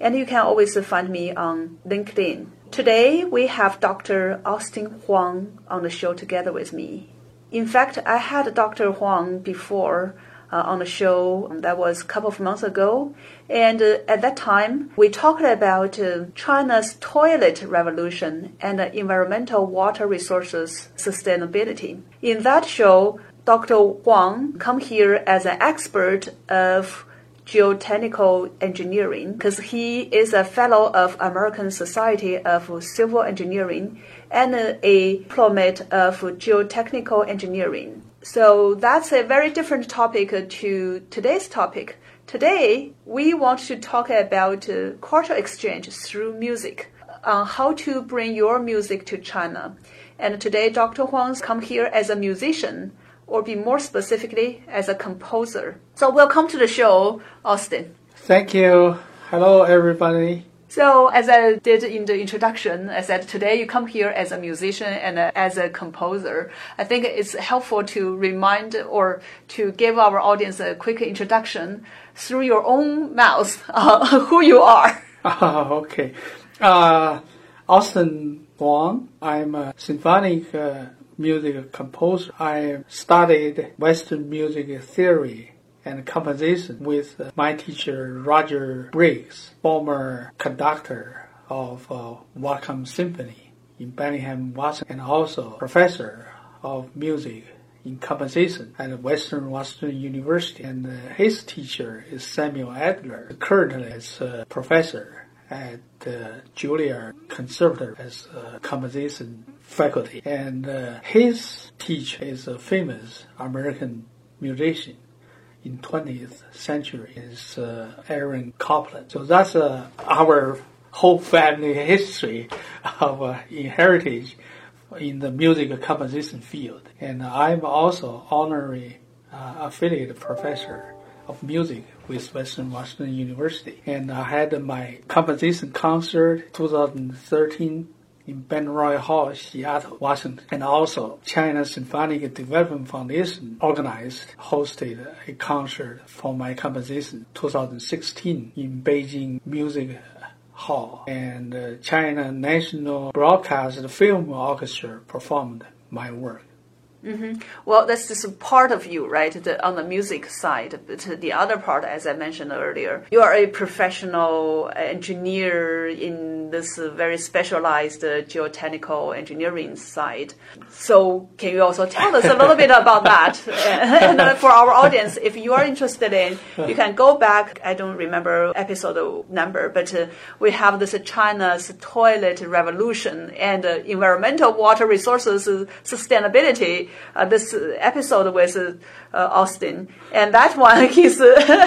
and you can always find me on LinkedIn. Today we have Dr. Austin Huang on the show together with me. In fact, I had Dr. Huang before uh, on the show that was a couple of months ago, and uh, at that time we talked about uh, China's toilet revolution and environmental water resources sustainability. In that show, Dr. Huang come here as an expert of geotechnical engineering because he is a fellow of American Society of Civil Engineering and a diplomate of geotechnical engineering. So that's a very different topic to today's topic. Today, we want to talk about uh, cultural exchange through music, on how to bring your music to China. And today, Dr. Huang's come here as a musician or be more specifically as a composer. So welcome to the show, Austin. Thank you. Hello, everybody. So, as I did in the introduction, I said today you come here as a musician and a, as a composer. I think it's helpful to remind or to give our audience a quick introduction through your own mouth uh, who you are. Oh, okay. Uh, Austin Huang. I'm a symphonic uh, music composer. I studied Western music theory and composition with my teacher Roger Briggs, former conductor of uh, Whatcom Symphony in Bellingham, Washington, and also professor of music in composition at Western Washington University. And uh, his teacher is Samuel Adler, currently is a professor at the Juilliard Conservatory as a composition faculty. And uh, his teacher is a famous American musician in 20th century is uh, Aaron Copland. So that's uh, our whole family history of uh, heritage in the music composition field. And I'm also honorary uh, affiliate professor of music with Western Washington University. And I had my composition concert 2013 in Benaroya Hall, Seattle, Washington. And also China Symphonic Development Foundation organized, hosted a concert for my composition 2016 in Beijing Music Hall. And uh, China National Broadcast Film Orchestra performed my work. Mm-hmm. Well, that's just part of you, right? The, on the music side. But the other part, as I mentioned earlier, you are a professional engineer in this very specialized uh, geotechnical engineering side. So, can you also tell us a little bit about that? and uh, for our audience, if you are interested in, you can go back. I don't remember episode number, but uh, we have this China's toilet revolution and uh, environmental water resources sustainability uh, this episode with uh, Austin, and that one his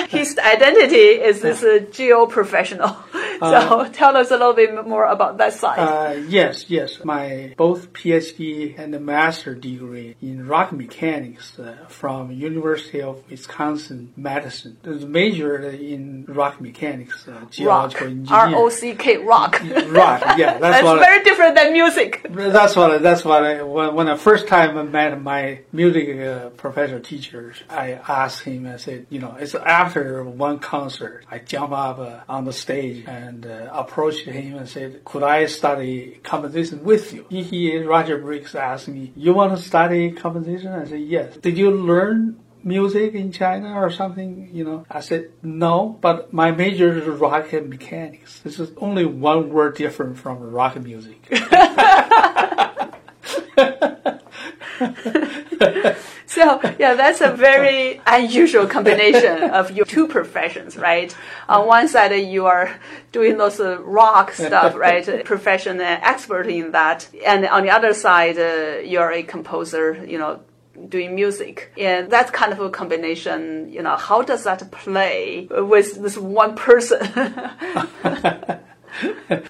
his identity is this uh, geo professional. so uh, tell us a little bit more about that side. Uh, yes, yes, my both PhD and the master degree in rock mechanics uh, from University of Wisconsin Madison. The major in rock mechanics, geological rock. engineering. R O C K rock. rock, yeah, that's, that's what very I, different than music. That's what that's what I when, when the first time I met my music uh, professor teachers, I asked him, I said, you know, it's after one concert, I jump up uh, on the stage and uh, approached him and said, could I study composition with you? He, he, Roger Briggs asked me, you want to study composition? I said, yes. Did you learn music in China or something? You know, I said no, but my major is rock and mechanics. This is only one word different from rock music. so yeah, that's a very unusual combination of your two professions, right? On one side, you are doing those uh, rock stuff, right? Profession and expert in that, and on the other side, uh, you're a composer, you know, doing music. And that's kind of a combination, you know, how does that play with this one person?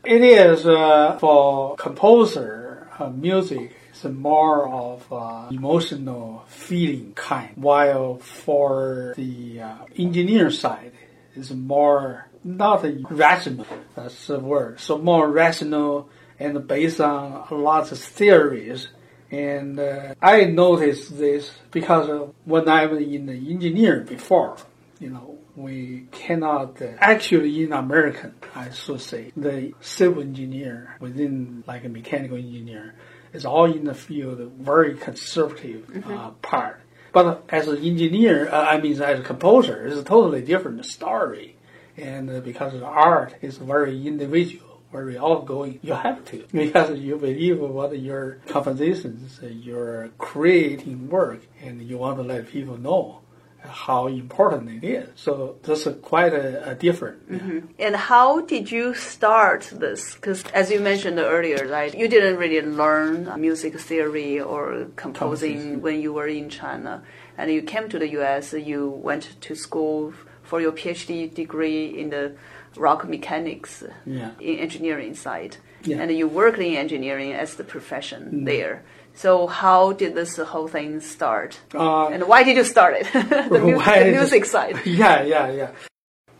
it is uh, for composer uh, music it's more of uh, emotional feeling kind, while for the uh, engineer side, it's more not rational. That's the word. So more rational and based on a lot of theories. And uh, I noticed this because when I was in the engineer before, you know, we cannot uh, actually in American, I should say, the civil engineer within like a mechanical engineer is all in the field, very conservative mm-hmm. uh, part. But as an engineer, uh, I mean, as a composer, it's a totally different story. And uh, because the art is very individual, very outgoing, you have to. Because you believe what your compositions, your creating work, and you want to let people know how important it is. So this is quite a, a different. Mm-hmm. And how did you start this? Because as you mentioned earlier, right, you didn't really learn music theory or composing when you were in China, and you came to the U.S. You went to school for your PhD degree in the rock mechanics yeah. in engineering side, yeah. and you worked in engineering as the profession mm. there. So how did this whole thing start? Uh, and why did you start it? the, mu- the music side. Yeah, yeah, yeah.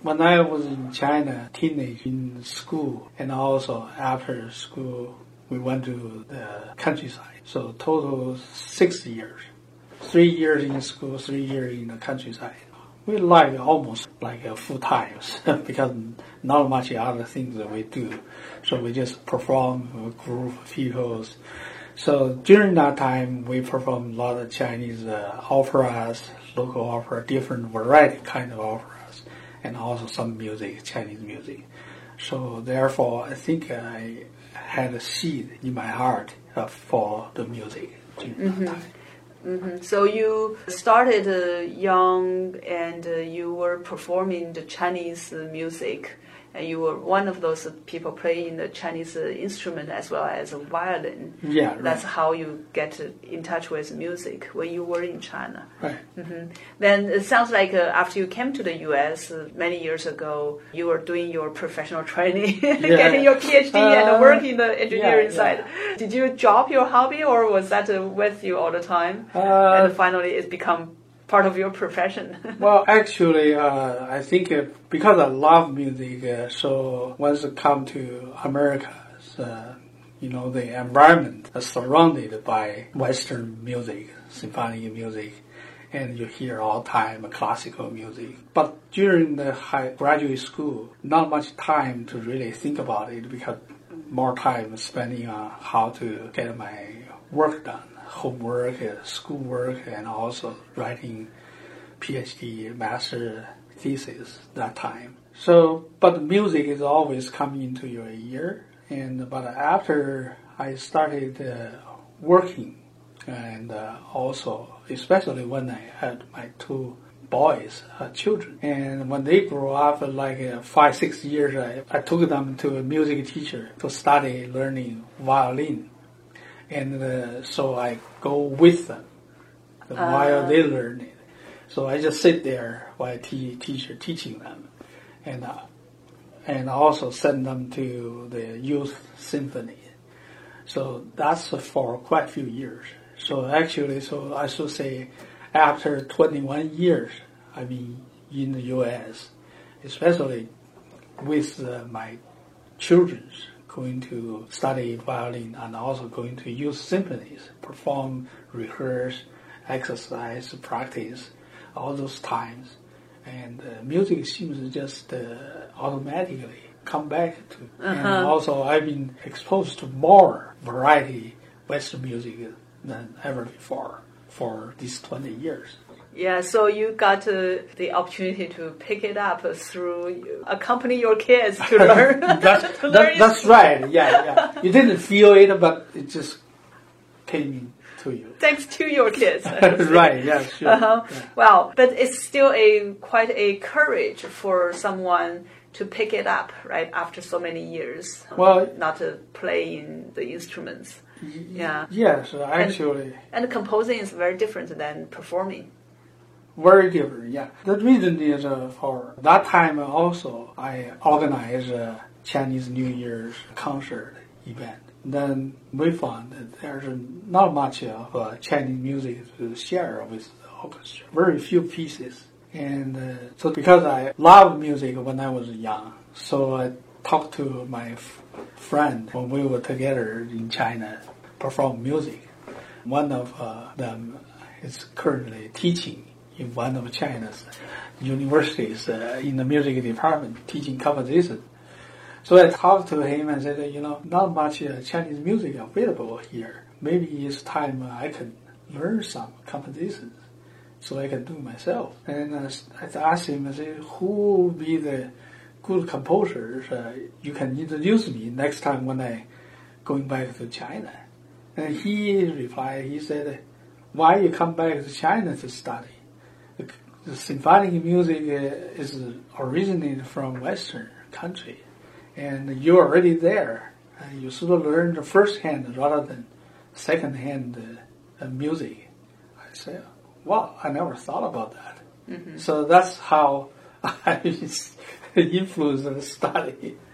When I was in China, teenage in school, and also after school, we went to the countryside. So total six years. Three years in school, three years in the countryside. We like almost like a full times because not much other things that we do. So we just perform a group of people's so during that time, we performed a lot of Chinese uh, operas, local opera, different variety kind of operas, and also some music, Chinese music. So therefore, I think I had a seed in my heart uh, for the music during mm-hmm. that time. Mm-hmm. So you started uh, young and uh, you were performing the Chinese music and you were one of those people playing the Chinese instrument as well as a violin. Yeah, that's how you get in touch with music when you were in China. Right. Mm-hmm. Then it sounds like uh, after you came to the U.S. Uh, many years ago, you were doing your professional training, yeah. getting your PhD uh, and working the engineering yeah, side. Did you drop your hobby, or was that uh, with you all the time? Uh, and finally, it become part of your profession? well, actually, uh, I think because I love music, uh, so once I come to America, uh, you know, the environment is surrounded by Western music, symphonic music, and you hear all time classical music. But during the high graduate school, not much time to really think about it because more time spending on how to get my work done homework, schoolwork, and also writing PhD, master thesis that time. So, but music is always coming into your ear. And but after I started uh, working, and uh, also especially when I had my two boys, uh, children, and when they grew up, like uh, five six years, I, I took them to a music teacher to study learning violin and uh, so I go with them uh, while they learn it. So I just sit there while te- teacher teaching them, and uh, and also send them to the youth symphony. So that's for quite a few years. So actually, so I should say, after 21 years, I mean, in the U.S., especially with uh, my children's going to study violin and also going to use symphonies, perform, rehearse, exercise, practice, all those times. And uh, music seems to just uh, automatically come back to. Uh-huh. And also, I've been exposed to more variety Western music than ever before for these 20 years. Yeah, so you got uh, the opportunity to pick it up through accompany your kids to learn. that's, to that, learn that's right. Yeah, yeah. You didn't feel it, but it just came in to you. Thanks to your kids. right. Yeah. Sure. Uh-huh. Yeah. Wow, but it's still a quite a courage for someone to pick it up right after so many years. Well- not to play in the instruments. Yeah. Yes, actually, And composing is very different than performing. Very different. Yeah. The reason is uh, for that time also I organized a Chinese New Year's concert event. Then we found that there's not much of uh, Chinese music to share with the orchestra. Very few pieces. And uh, so because I loved music when I was young, so I talked to my f- friend when we were together in China perform music. One of uh, them is currently teaching in one of China's universities uh, in the music department, teaching composition. So I talked to him and said, you know, not much uh, Chinese music available here. Maybe it's time uh, I can learn some compositions so I can do myself. And uh, I asked him, I said, who will be the good composers uh, you can introduce me next time when I going back to China? And he replied, he said, why you come back to China to study? The, symphonic music uh, is originated from Western country, and you're already there. And you should learn the first hand rather than second hand uh, uh, music. I said, wow, I never thought about that. So that's how I influenced the study.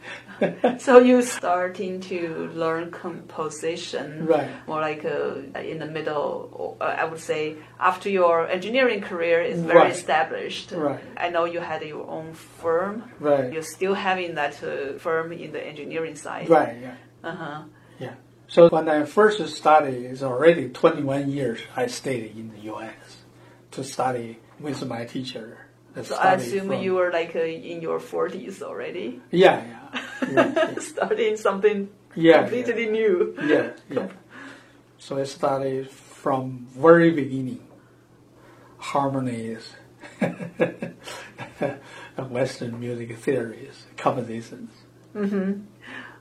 So you starting to learn composition, Right. More like uh, in the middle, uh, I would say, after your engineering career is very Right. established. Right. I know you had your own firm. Right. You're still having that uh, firm in the engineering side. Right, yeah. Uh huh. Yeah. So when I first studied, it's already 21 years I stayed in the U.S. to study with my teacher. So I assume from- you were like uh, in your 40s already, Yeah, yeah. Yeah, starting something yeah, completely new. yeah, yeah. So I started from very beginning. Harmonies, Western music theories, compositions.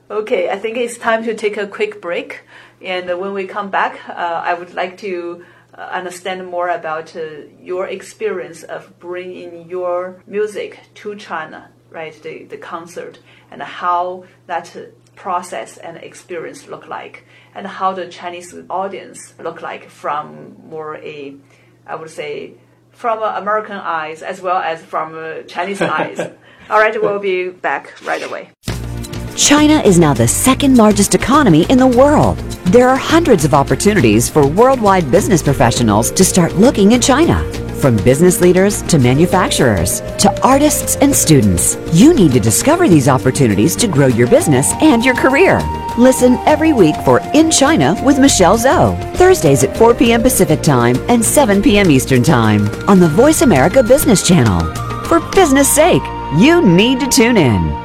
Okay, I think it's time to take a quick break. And when we come back, uh, I would like to understand more about uh, your experience of bringing your music to China, right? The, the concert, and how that uh, process and experience look like, and how the Chinese audience look like from more a, I would say, from uh, American eyes as well as from uh, Chinese eyes. All right, we'll be back right away. China is now the second largest economy in the world. There are hundreds of opportunities for worldwide business professionals to start looking in China. From business leaders to manufacturers to artists and students, you need to discover these opportunities to grow your business and your career. Listen every week for In China with Michelle Zhou, Thursdays at 4 p.m. Pacific Time and 7 p.m. Eastern Time on the Voice America Business Channel. For business sake, you need to tune in.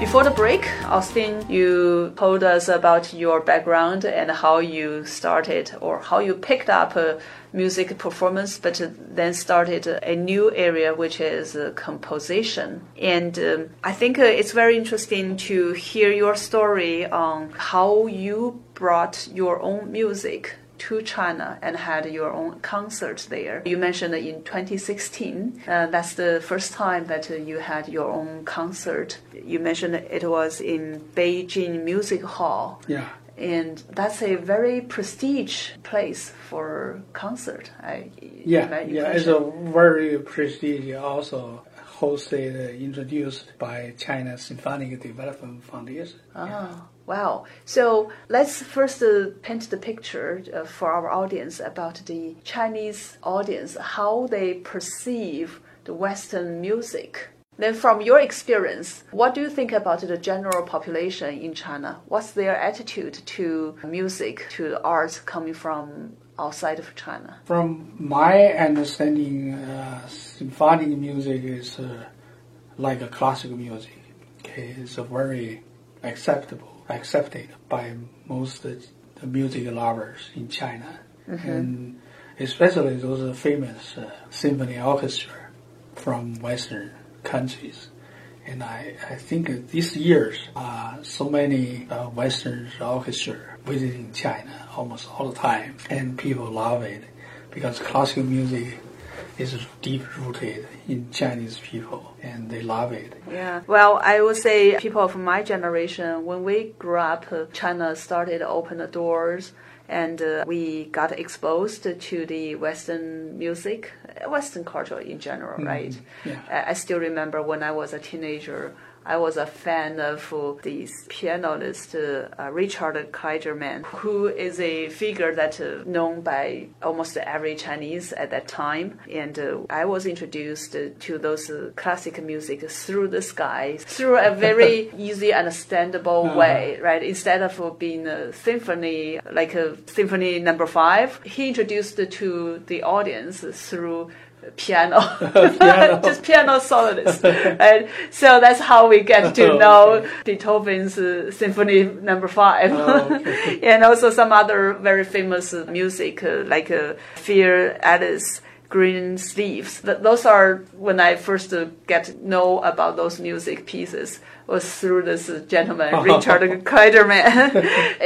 Before the break, Austin, you told us about your background and how you started or how you picked up a music performance, but then started a new area, which is uh, composition. And um, I think uh, it's very interesting to hear your story on how you brought your own music to China and had your own concert there. You mentioned in 2016, uh, that's the first time that uh, you had your own concert. You mentioned it was in Beijing Music Hall. Yeah. And that's a very prestige place for concert. I Yeah, yeah, it's a very prestigious, also hosted, uh, introduced by China Symphonic Development Foundation. Ah. Wow. So let's first uh, paint the picture uh, for our audience about the Chinese audience, how they perceive the Western music. Then, from your experience, what do you think about the general population in China? What's their attitude to music, to arts coming from outside of China? From my understanding, uh, symphonic music is uh, like a classical music. Okay, it's a very acceptable, accepted by most the music lovers in China, mm-hmm. and especially those famous uh, symphony orchestra from Western countries. And I, I think these years, uh, so many uh, Western orchestra visiting China almost all the time, and people love it because classical music is deep rooted in Chinese people and they love it. Yeah. Well, I would say people of my generation, when we grew up, China started to open the doors and uh, we got exposed to the Western music, Western culture in general, mm-hmm. right? Yeah. I still remember when I was a teenager. I was a fan of this pianist uh, Richard Clayderman, who is a figure that uh, known by almost every Chinese at that time. And uh, I was introduced to those uh, classic music through the sky, through a very easy, understandable uh-huh. way, right? Instead of being a symphony, like a symphony number five, he introduced to the audience through piano, piano. just piano soloist. and so that's how we get to oh, know okay. Beethoven's uh, Symphony Number Five, oh, okay. and also some other very famous music uh, like uh, Für Elise green sleeves. Those are when I first get to know about those music pieces was through this gentleman, Richard Clayderman.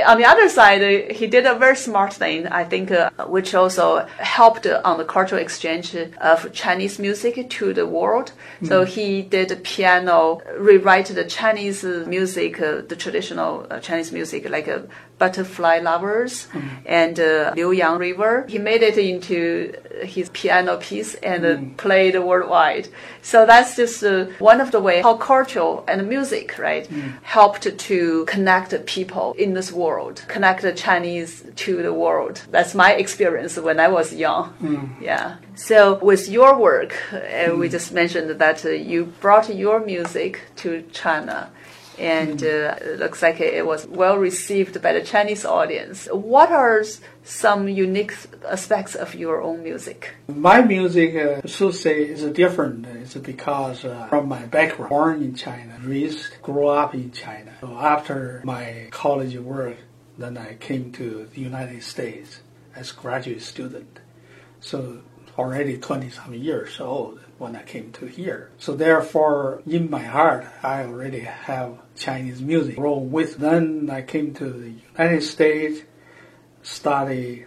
on the other side, he did a very smart thing, I think, uh, which also helped on the cultural exchange of Chinese music to the world. Mm. So he did piano, rewrite the Chinese music, uh, the traditional uh, Chinese music, like uh, Butterfly Lovers mm. and uh, Liuyang River. He made it into his piano piece and mm. played worldwide. So that's just uh, one of the ways how culture and music, right, mm. helped to connect people in this world, connect the Chinese to the world. That's my experience when I was young. Mm. Yeah. So with your work, uh, we mm. just mentioned that uh, you brought your music to China and uh, it looks like it was well received by the Chinese audience. What are some unique aspects of your own music? My music, uh, should say, is different. It's because uh, from my background, born in China, raised, grew up in China. So after my college work, then I came to the United States as graduate student. So already 20 some years old when I came to here. So therefore, in my heart, I already have Chinese music roll with. Then I came to the United States, study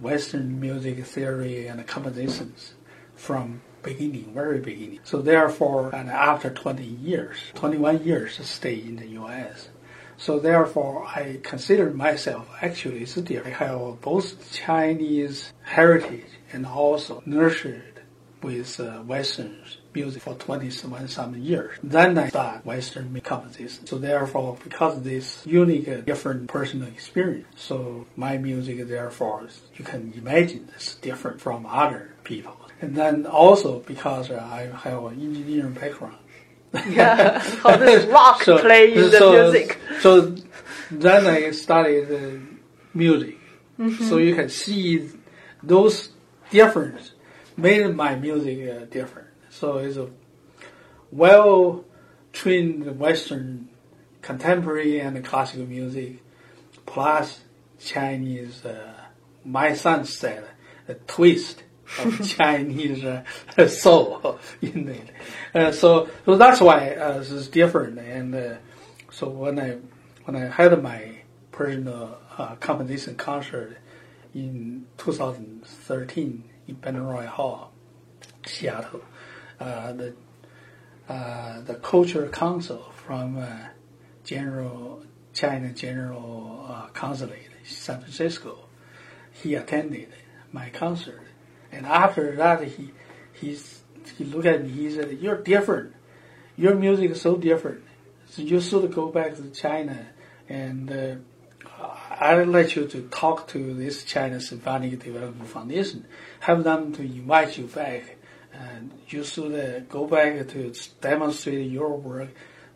Western music theory and compositions from beginning, very beginning. So therefore, and after 20 years, 21 years, stay in the U.S. So therefore, I consider myself actually I have both Chinese heritage and also nurtured with uh, Western music for 21 some years. Then I start Western composition. So therefore, because of this unique, uh, different personal experience, so my music, therefore, you can imagine is different from other people. And then also because uh, I have an engineering background. yeah, how does rock so, play in the music? So then I studied uh, music. Mm-hmm. So you can see those differences made my music uh, different. So it's a well trained Western contemporary and classical music plus Chinese. Uh, my son said a twist of Chinese uh, soul in it. Uh, so so that's why uh, it's different. And uh, so when I when I had my personal uh, composition concert in 2013 in Benaroya Hall, Seattle. Uh, the uh, the Culture Council from uh, General China General uh, Consulate, San Francisco, he attended my concert, and after that he he's, he looked at me. He said, "You're different. Your music is so different. So you should go back to China. and uh, I'd like you to talk to this China Symphonic Development Foundation, have them to invite you back, and you should uh, go back to demonstrate your work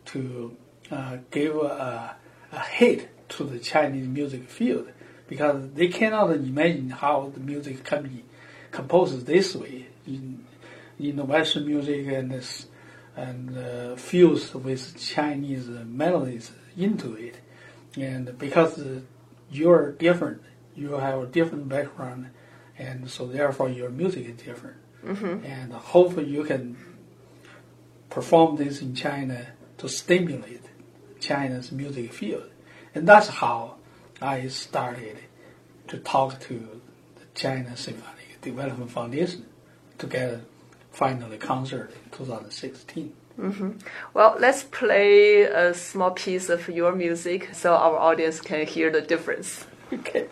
to uh, give a, a hit to the Chinese music field, because they cannot imagine how the music can be composed this way. In in the Western music and this, and uh, fused with Chinese melodies into it, and because you're different. You have a different background, and so therefore your music is different. Mm-hmm. And hopefully you can perform this in China to stimulate China's music field. And that's how I started to talk to the China Symphonic Development Foundation to get a final concert in 2016. Mm-hmm. Well, let's play a small piece of your music so our audience can hear the difference. Okay.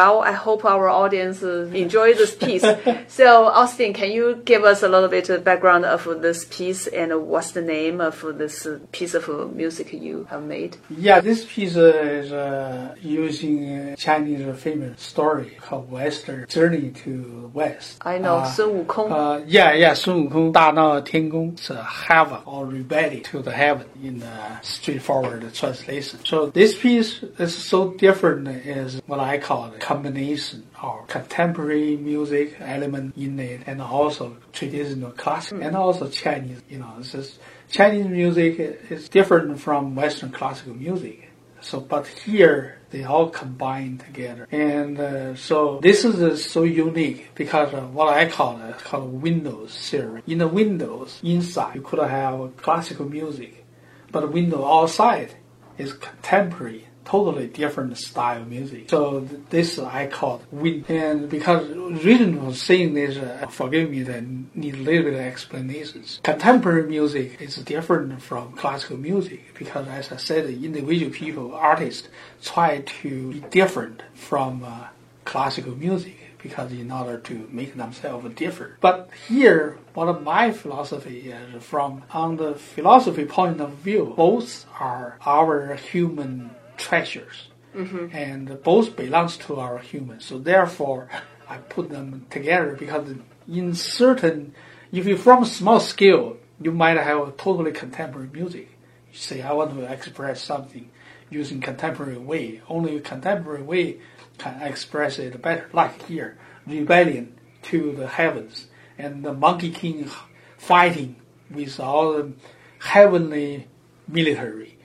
well. I hope our audience enjoy this piece. so, Austin, can you give us a little bit of background of this piece and what's the name of this uh, piece of music you have made? Yeah, this piece uh, is uh, using uh, Chinese famous story called Western Journey to West. I know uh, Sun Wukong. Uh, yeah, yeah, Sun Wukong, Da Nao Tian Gong, it's a heaven or rebellion to the heaven in the straightforward translation. So this piece is so different Is what I call it combination of contemporary music element in it and also traditional classic and also Chinese. You know, just Chinese music is different from Western classical music. So, but here they all combine together, and uh, so this is uh, so unique because of what I call it called Windows series. In the Windows inside, you could have classical music, but window outside is contemporary totally different style music. So this I call win. And because reason for saying this, uh, forgive me that need a little bit of explanations. Contemporary music is different from classical music because as I said, individual people, artists try to be different from uh, classical music because in order to make themselves different. But here, one of my philosophy is from on the philosophy point of view, both are our human treasures, mm-hmm. and both belongs to our humans. So therefore, I put them together because in certain, if you from small scale, you might have a totally contemporary music. You say, I want to express something using contemporary way. Only contemporary way can express it better. Like here, rebellion to the heavens and the Monkey King fighting with all the heavenly military.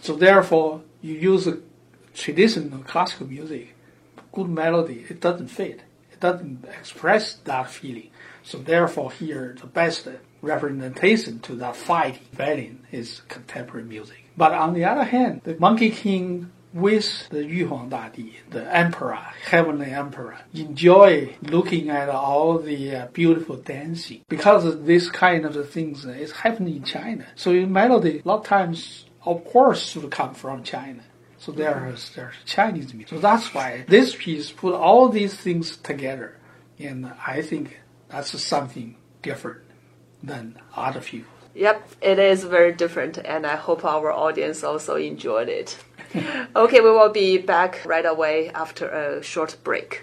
So therefore, you use traditional classical music, good melody, it doesn't fit. It doesn't express that feeling. So therefore, here the best representation to that fight rebellion is contemporary music. But on the other hand, the Monkey King with the Yu Huang Dadi, the emperor, heavenly emperor, enjoy looking at all the uh, beautiful dancing because this kind of things is happening in China. So in melody, a lot of times, of course, should come from China. So there's there's Chinese meat. So that's why this piece put all these things together, and I think that's something different than other people. Yep, it is very different, and I hope our audience also enjoyed it. okay, we will be back right away after a short break.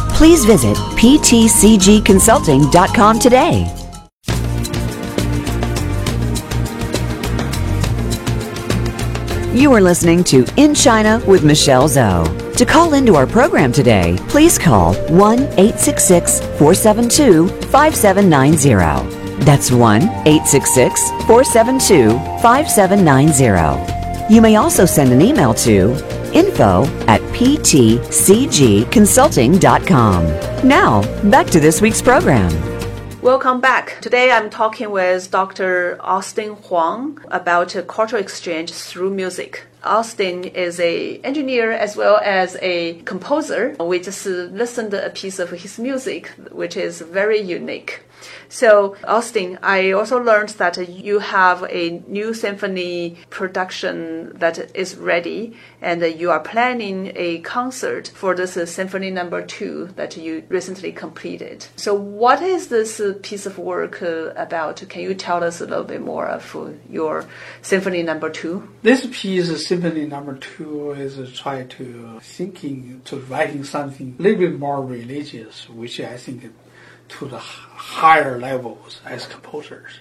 Please visit ptcgconsulting.com today. You are listening to In China with Michelle Zhou. To call into our program today, please call 1 866 472 5790. That's 1 866 472 5790. You may also send an email to info at ptcgconsulting.com. Now, back to this week's program. Welcome back. Today I'm talking with Dr. Austin Huang about cultural exchange through music. Austin is a engineer as well as a composer. We just listened to a piece of his music, which is very unique. So, Austin, I also learned that you have a new symphony production that is ready, and you are planning a concert for this symphony number two that you recently completed. So, what is this piece of work uh, about? Can you tell us a little bit more of your symphony number two? This piece, symphony number two, is try to thinking to writing something a little bit more religious, which I think to the higher levels as composers,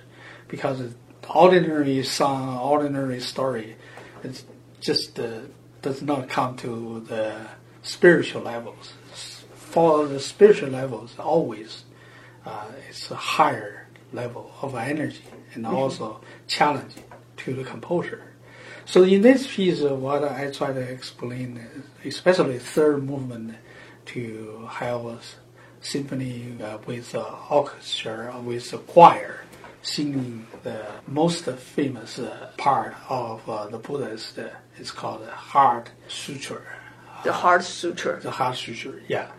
because ordinary song, ordinary story, it just uh, does not come to the spiritual levels. For the spiritual levels, always uh, it's a higher level of energy and mm-hmm. also challenging to the composer. So in this piece, what I try to explain, especially third movement, to have symphony uh, with uh, orchestra, with a choir, singing the most famous uh, part of uh, the Buddhist. Uh, it's called the Heart Sutra. The Heart Sutra. The Heart Sutra, yeah.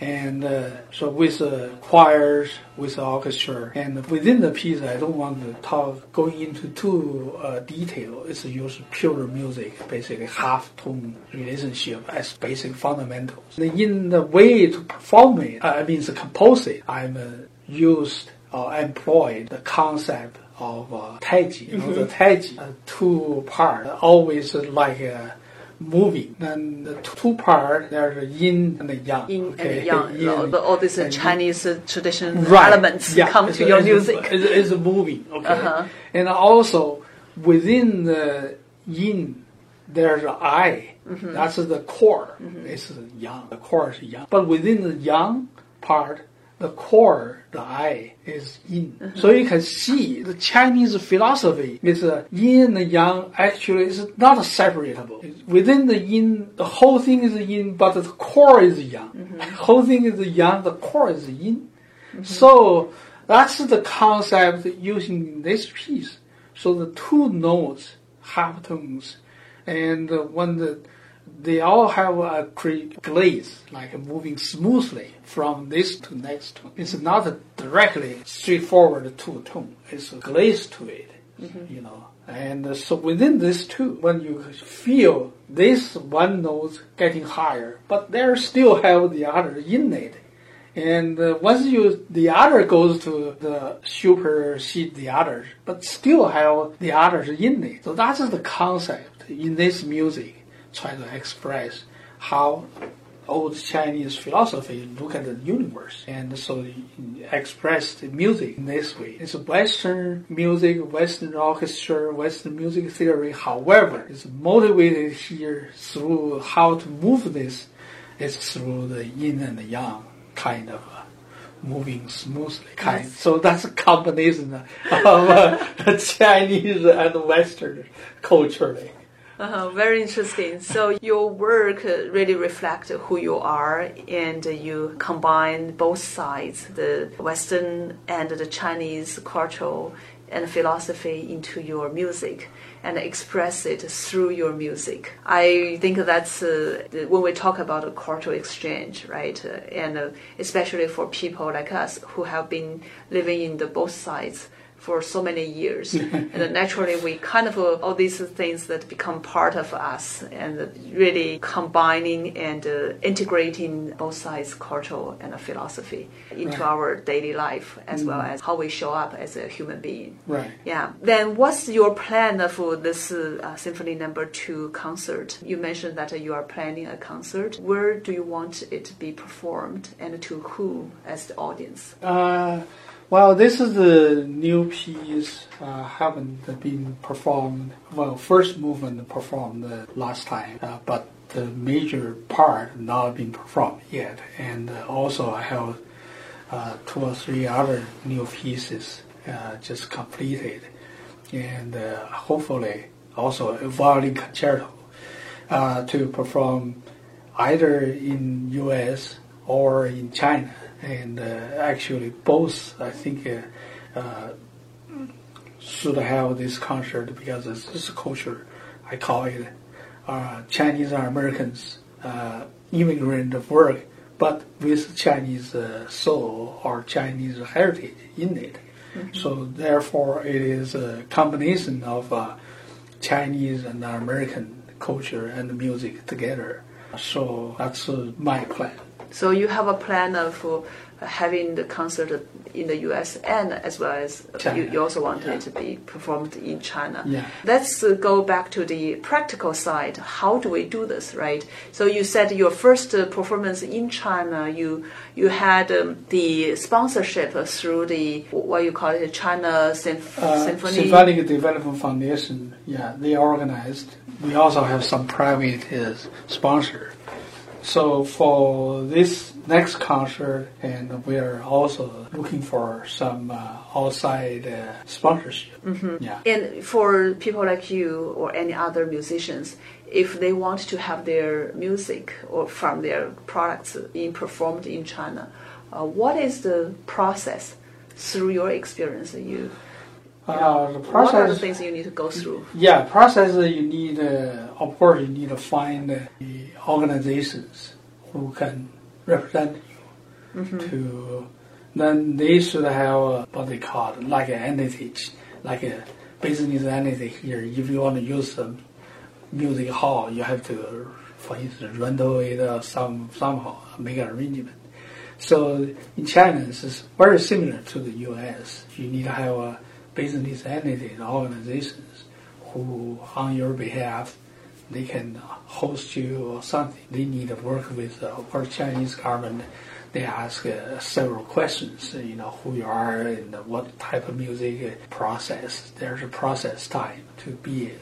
And uh, so with the choirs, with the orchestra, and within the piece, I don't want to talk going into too uh, detail. It's use pure music, basically half tone relationship as basic fundamentals. In the way to perform it, I mean to compose it, I'm uh, used or employed the concept of uh, taiji. You know, mm-hmm. the taiji, uh, two part, always like uh, moving. Then the two part, there's yin and the yang. Yin okay. and yang. yin all, all these Chinese uh, tradition right. elements yeah. come it's, to your it's, music. It's, it's moving. Okay. Uh-huh. And also within the yin, there's the I. Mm-hmm. That's the core. Mm-hmm. It's yang. The core is yang. But within the yang part, the core, the I, is yin. So you can see the Chinese philosophy is uh, yin and yang actually is not separable. Within the yin, the whole thing is yin, but the core is yang. Mm-hmm. The whole thing is yang, the core is yin. Mm-hmm. So that's the concept using this piece. So the two notes, half tones, and uh, when the they all have a glaze, like moving smoothly from this to next tone. It's not directly straightforward to tone. It's a glaze to it, mm-hmm. you know. And so within this two, when you feel this one note getting higher, but there still have the other in it. And uh, once you, the other goes to the supersede the others, but still have the others in it. So that's the concept in this music try to express how old Chinese philosophy look at the universe, and so express the music in this way. It's Western music, Western orchestra, Western music theory. However, it's motivated here through how to move this. It's through the yin and the yang kind of uh, moving smoothly kind. Yes. So that's a combination of uh, Chinese and Western culturally. Uh-huh, very interesting. So your work really reflects who you are, and you combine both sides, the Western and the Chinese cultural and philosophy into your music and express it through your music. I think that's uh, when we talk about a cultural exchange, right? Uh, and uh, especially for people like us who have been living in the both sides for so many years. and naturally, we kind of uh, all these things that become part of us, and really combining and uh, integrating both sides, culture and philosophy, into Right. our daily life as well as how we show up as a human being. Right. Yeah. Then, what's your plan for this uh, Symphony Number Two concert? You mentioned that uh, you are planning a concert. Where do you want it to be performed, and to who as the audience? Uh, well, this is the new piece. Uh, haven't been performed. Well, first movement performed last time, uh, but the major part not been performed yet. And uh, also, I have uh, two or three other new pieces uh, just completed, and hopefully also a violin concerto uh, to perform either in U.S. or in China, and uh, actually both I think uh, uh, should have this concert because it's this culture. I call it uh, Chinese and Americans uh, immigrant work, but with Chinese uh, soul or Chinese heritage in it. So therefore, it is a combination of uh, Chinese and American culture and music together. So that's uh, my plan. So you have a plan of uh, having the concert in the U.S. and as well as you, you also want Yeah. it to be performed in China. Yeah. Let's uh, go back to the practical side. How do we do this, right? So you said your first uh, performance in China, you you had um, the sponsorship through the what you call it, China Symph- Uh, Symphony. Symphonic Development Foundation, yeah, they organized. We also have some private uh, sponsor. So for this next concert, and we are also looking for some uh, outside uh, sponsorship. Mm-hmm. Yeah. And for people like you or any other musicians, if they want to have their music or from their products being performed in China, uh, what is the process through your experience? You, Uh, the what are the process. things you need to go through? Yeah, process you need, uh, of course, you need to find uh, the organizations who can represent you. To then they should have uh, what they call like an entity, like a business entity here. If you want to use some music hall, you have to, for instance, rental it uh, some somehow make an arrangement. So in China, this is very similar to the U.S. You need to have a business entities, organizations who, on your behalf, they can host you or something. They need to work with uh, of Chinese government. They ask uh, several questions. You know who you are and what type of music process. There's a process time to be it.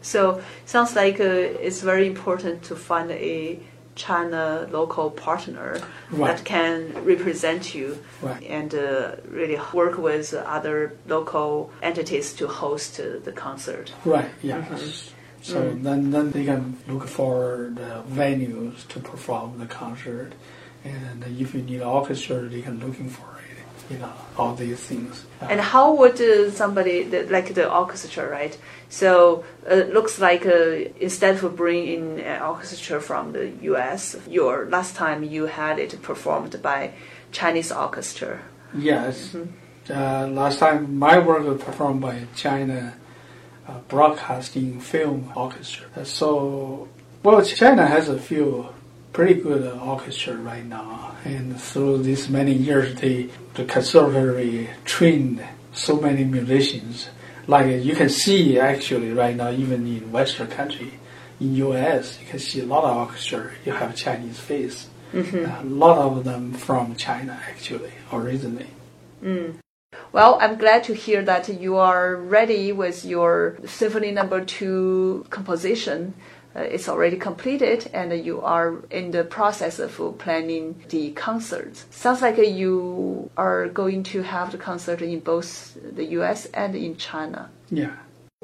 So sounds like uh, it's very important to find a China local partner Right. that can represent you Right. and uh, really work with other local entities to host uh, the concert. Right. Yeah. So then, then they can look for the venues to perform the concert, and if you need orchestra, they can looking for it. You know, all these things. Uh, And how would uh, somebody the, like the orchestra, right? So uh, it looks like uh, instead of bringing an orchestra from the U.S., your last time you had it performed by Chinese orchestra. yes. Uh, last time my work was performed by China uh, Broadcasting Film Orchestra. Uh, So, well, China has a few pretty good orchestra right now, and through these many years, they the conservatory trained so many musicians. Like you can see actually right now, even in Western country, in U.S., you can see a lot of orchestra. You have Chinese face. Mm-hmm. A lot of them from China actually originally. Mm. Well, I'm glad to hear that you are ready with your Symphony Number Two composition. Uh, it's already completed, and you are in the process of planning the concert. Sounds like you are going to have the concert in both the U.S. and in China. Yeah.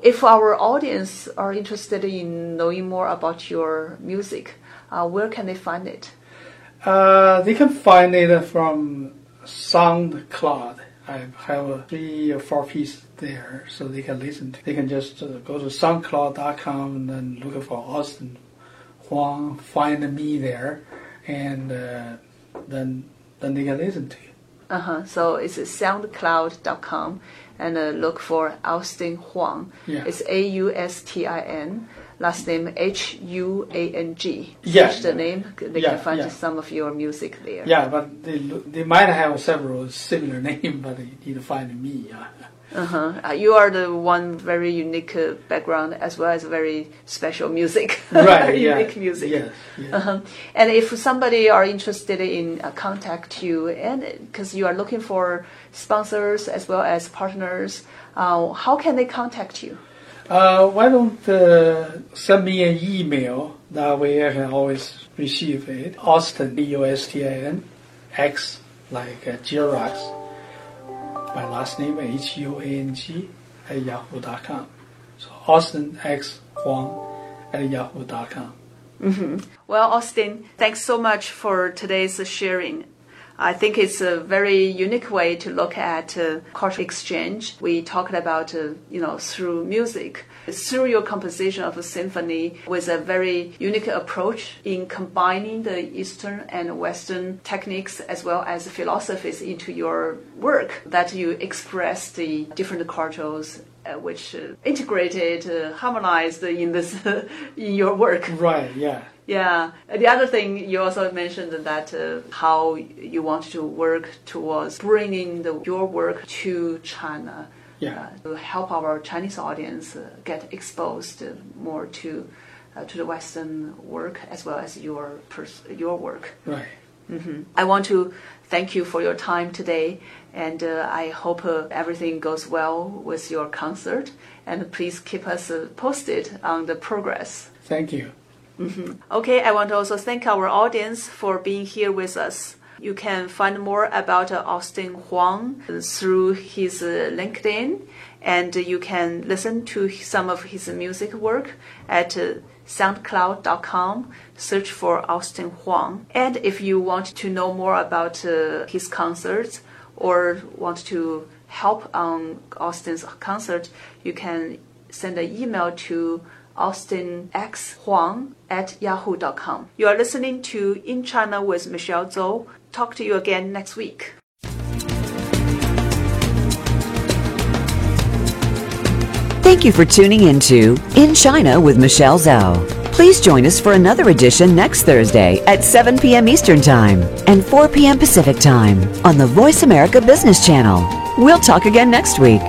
If our audience are interested in knowing more about your music, uh, where can they find it? Uh, they can find it from SoundCloud. I have three or four pieces there, so they can listen. to They can just uh, go to SoundCloud.com and then look for Austin Huang, find me there, and uh, then then they can listen to you. Uh huh. So it's soundcloud.com and uh, look for Austin Huang. Yeah. It's A U S T I N. Last name H U A N G. Yeah. Search the name. They Yeah, can find yeah. some of your music there. Yeah, but they they might have several similar names, but you need to find me. Uh-huh. Uh, you are the one very unique uh, background as well as very special music. Right. very yeah. unique music. Yes. yes. Uh-huh. And if somebody are interested in uh, contact you, and because you are looking for sponsors as well as partners, uh, how can they contact you? Uh, why don't uh, send me an email? That way I can always receive it. Austin, B U S T I N, X, like uh, Xerox. My last name, H U A N G, at yahoo.com. So Austin X Huang at yahoo.com. Well, Austin, thanks so much for today's sharing. I think it's a very unique way to look at uh, cultural exchange. We talked about, uh, you know, through music, through your composition of a symphony with a very unique approach in combining the Eastern and Western techniques as well as philosophies into your work that you express the different cultures uh, which uh, integrated, uh, harmonized in this in your work. Right, yeah. Yeah. The other thing you also mentioned that uh, how you want to work towards bringing the, your work to China. Yeah. Uh, to help our Chinese audience uh, get exposed uh, more to uh, to the Western work as well as your pers- your work. Right. I want to thank you for your time today, and uh, I hope uh, everything goes well with your concert. And please keep us uh, posted on the progress. Thank you. Okay, I want to also thank our audience for being here with us. You can find more about uh, Austin Huang through his uh, LinkedIn, and you can listen to some of his music work at uh, soundcloud.com. Search for Austin Huang. And if you want to know more about his concerts or want to help on Austin's concert, you can send an email to austinxhuang at yahoo.com. You are listening to In China with Michelle Zhou. Talk to you again next week. Thank you for tuning into In China with Michelle Zhou. Please join us for another edition next Thursday at 7 p.m. Eastern Time and 4 p.m. Pacific Time on the Voice America Business Channel. We'll talk again next week.